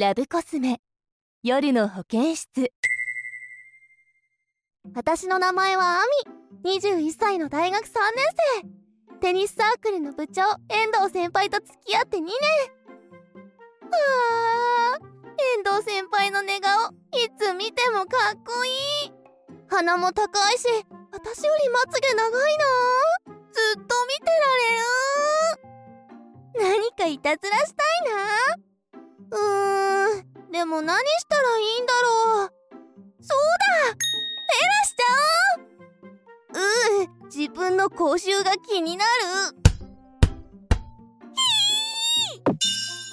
ラブコスメ。夜の保健室。私の名前はアミ。21歳の大学3年生。テニスサークルの部長遠藤先輩と付き合って2年。あー遠藤先輩の寝顔いつ見てもかっこいい。鼻も高いし私よりまつげ長いなずっと見てられる何かいたずらしたいなうん。でも何したらいいんだろう。そうだ。フェラしちゃおううー自分の口臭が気になる。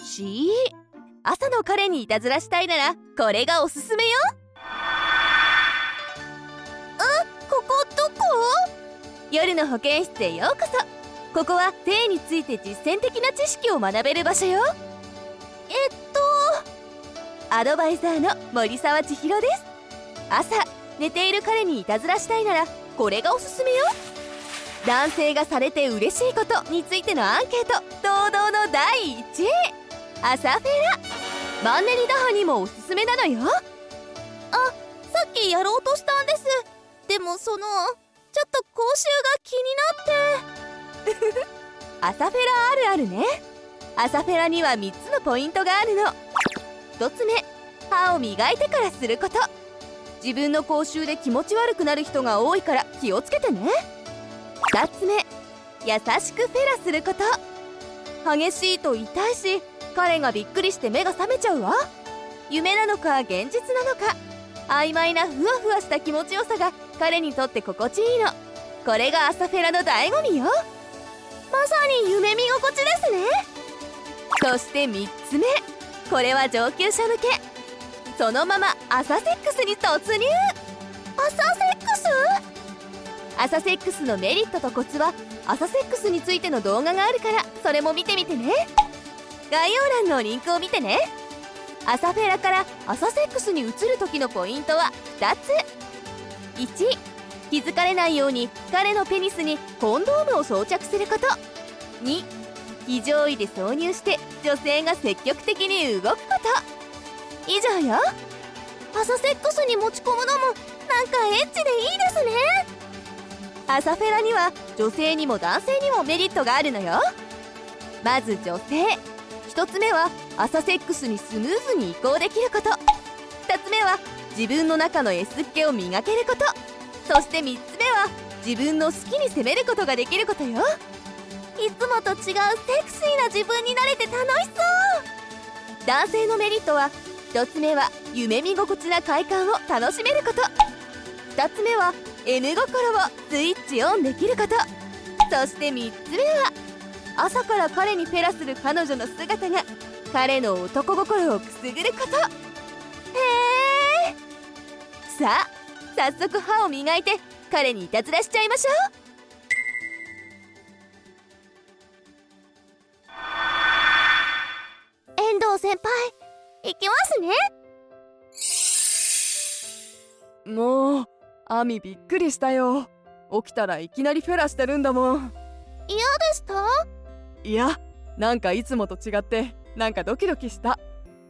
しー。朝の彼にいたずらしたいならこれがおすすめよ。あここどこ？夜の保健室へようこそ。ここは性について実践的な知識を学べる場所よ。えっアドバイザーの森沢千尋です。朝寝ている彼にいたずらしたいならこれがおすすめよ。男性がされて嬉しいことについてのアンケート堂々の第1位。朝フェラ。マンネリ打破にもおすすめなのよ。さっきやろうとしたんです。でもそのちょっと口臭が気になって。朝フェラあるあるね。朝フェラには3つのポイントがあるの1つ目歯を磨いてからすること。自分の口臭で気持ち悪くなる人が多いから気をつけてね。2つ目優しくフェラすること。激しいと痛いし彼がびっくりして目が覚めちゃうわ。夢なのか現実なのか。曖昧なふわふわした気持ちよさが彼にとって心地いいの。これが朝フェラの醍醐味よ。まさに夢見心地ですね。そして3つ目これは上級者向け。そのまま朝セックスに突入。朝セックス？朝セックスのメリットとコツは朝セックスについての動画があるからそれも見てみてね。概要欄のリンクを見てね。朝フェラから朝セックスに移る時のポイントは2つ。1気づかれないように彼のペニスにコンドームを装着すること。2非常位で挿入して女性が積極的に動くこと。以上よ。朝セックスに持ち込むのもなんかエッチでいいですね。朝フェラには女性にも男性にもメリットがあるのよ。まず女性。1つ目は朝セックスにスムーズに移行できること。2つ目は自分の中の S っ気を磨けること。そして3つ目は自分の好きに攻めることができることよ。いつもと違うセクシーな自分になれて楽しそう。男性のメリットは1つ目は夢見心地な快感を楽しめること。2つ目は M 心をスイッチオンできること。そして3つ目は朝から彼にフェラする彼女の姿が彼の男心をくすぐること。へえさあ早速歯を磨いて彼にいたずらしちゃいましょ遠藤先輩行きますね。もうアミびっくりしたよ。起きたらいきなりフェラしてるんだもん。嫌でした？いやなんかいつもと違ってなんかドキドキした。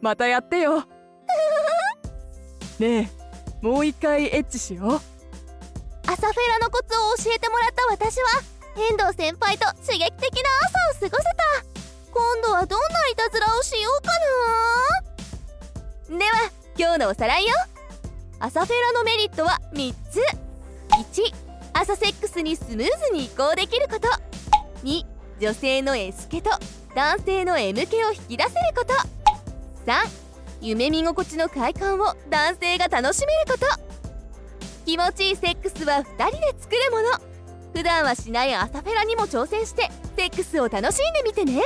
またやってよ。ねえもう一回エッチしよう。朝フェラのコツを教えてもらった私は遠藤先輩と刺激的な朝を過ごせた今度はどんないたずらをしようかうでは今日のおさらいよ。朝フェラのメリットは3つ。1朝セックスにスムーズに移行できること。2女性の S 気と男性の M 気を引き出せること。3夢見心地の快感を男性が楽しめること。気持ちいいセックスは2人で作るもの。普段はしない朝フェラにも挑戦してセックスを楽しんでみてね。